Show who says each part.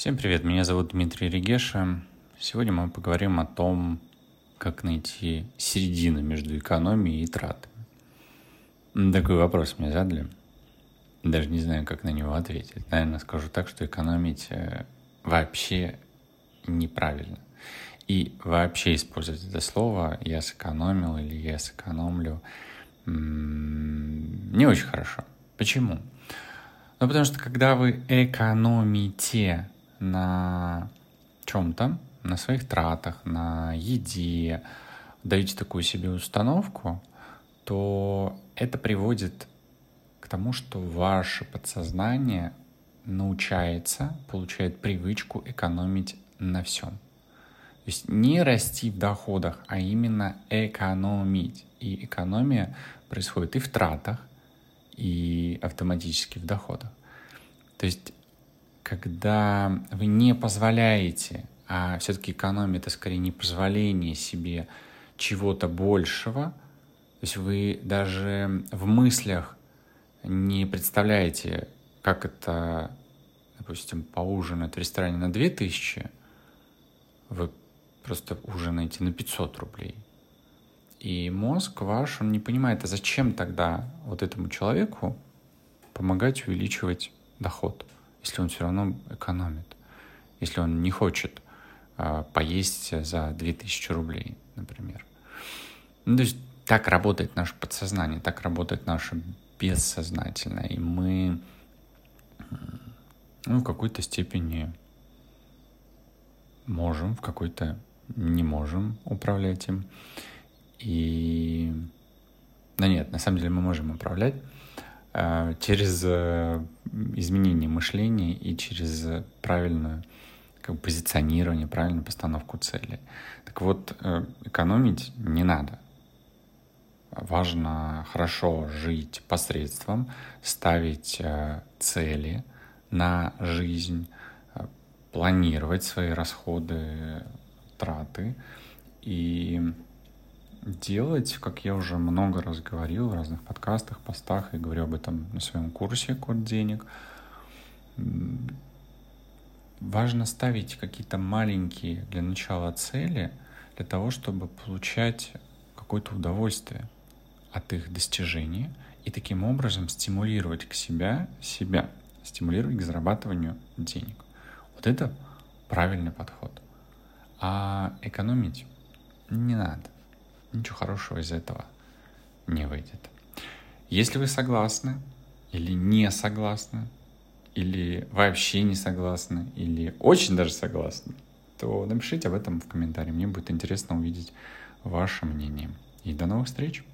Speaker 1: Всем привет, меня зовут Дмитрий Регеша. Сегодня мы поговорим о том, как найти середину между экономией и тратами. Такой вопрос мне задали. Даже не знаю, как на него ответить. Наверное, скажу так, что экономить э, вообще неправильно. И вообще использовать это слово «я сэкономил» или «я сэкономлю» не очень хорошо. Почему? Ну, потому что когда вы экономите на чем-то, на своих тратах, на еде, даете такую себе установку, то это приводит к тому, что ваше подсознание научается, получает привычку экономить на всем. То есть не расти в доходах, а именно экономить. И экономия происходит и в тратах, и автоматически в доходах. То есть когда вы не позволяете, а все-таки экономия это скорее не позволение себе чего-то большего, то есть вы даже в мыслях не представляете, как это, допустим, поужинать в ресторане на 2000, вы просто ужинаете на 500 рублей. И мозг ваш, он не понимает, а зачем тогда вот этому человеку помогать увеличивать доход? Если он все равно экономит, если он не хочет э, поесть за 2000 рублей, например. Ну, то есть так работает наше подсознание, так работает наше бессознательное, и мы ну, в какой-то степени можем, в какой-то не можем управлять им. И... Да нет, на самом деле мы можем управлять, Э, через э, изменение мышления и через правильное как бы, позиционирование, правильную постановку цели. Так вот, э, экономить не надо. Важно хорошо жить посредством, ставить цели на жизнь, планировать свои расходы, траты и делать, как я уже много раз говорил в разных подкастах, постах, и говорю об этом на своем курсе «Код денег», важно ставить какие-то маленькие для начала цели для того, чтобы получать какое-то удовольствие от их достижения и таким образом стимулировать к себя, себя, стимулировать к зарабатыванию денег. Вот это правильный подход. А экономить не надо ничего хорошего из этого не выйдет. Если вы согласны или не согласны, или вообще не согласны, или очень даже согласны, то напишите об этом в комментарии. Мне будет интересно увидеть ваше мнение. И до новых встреч!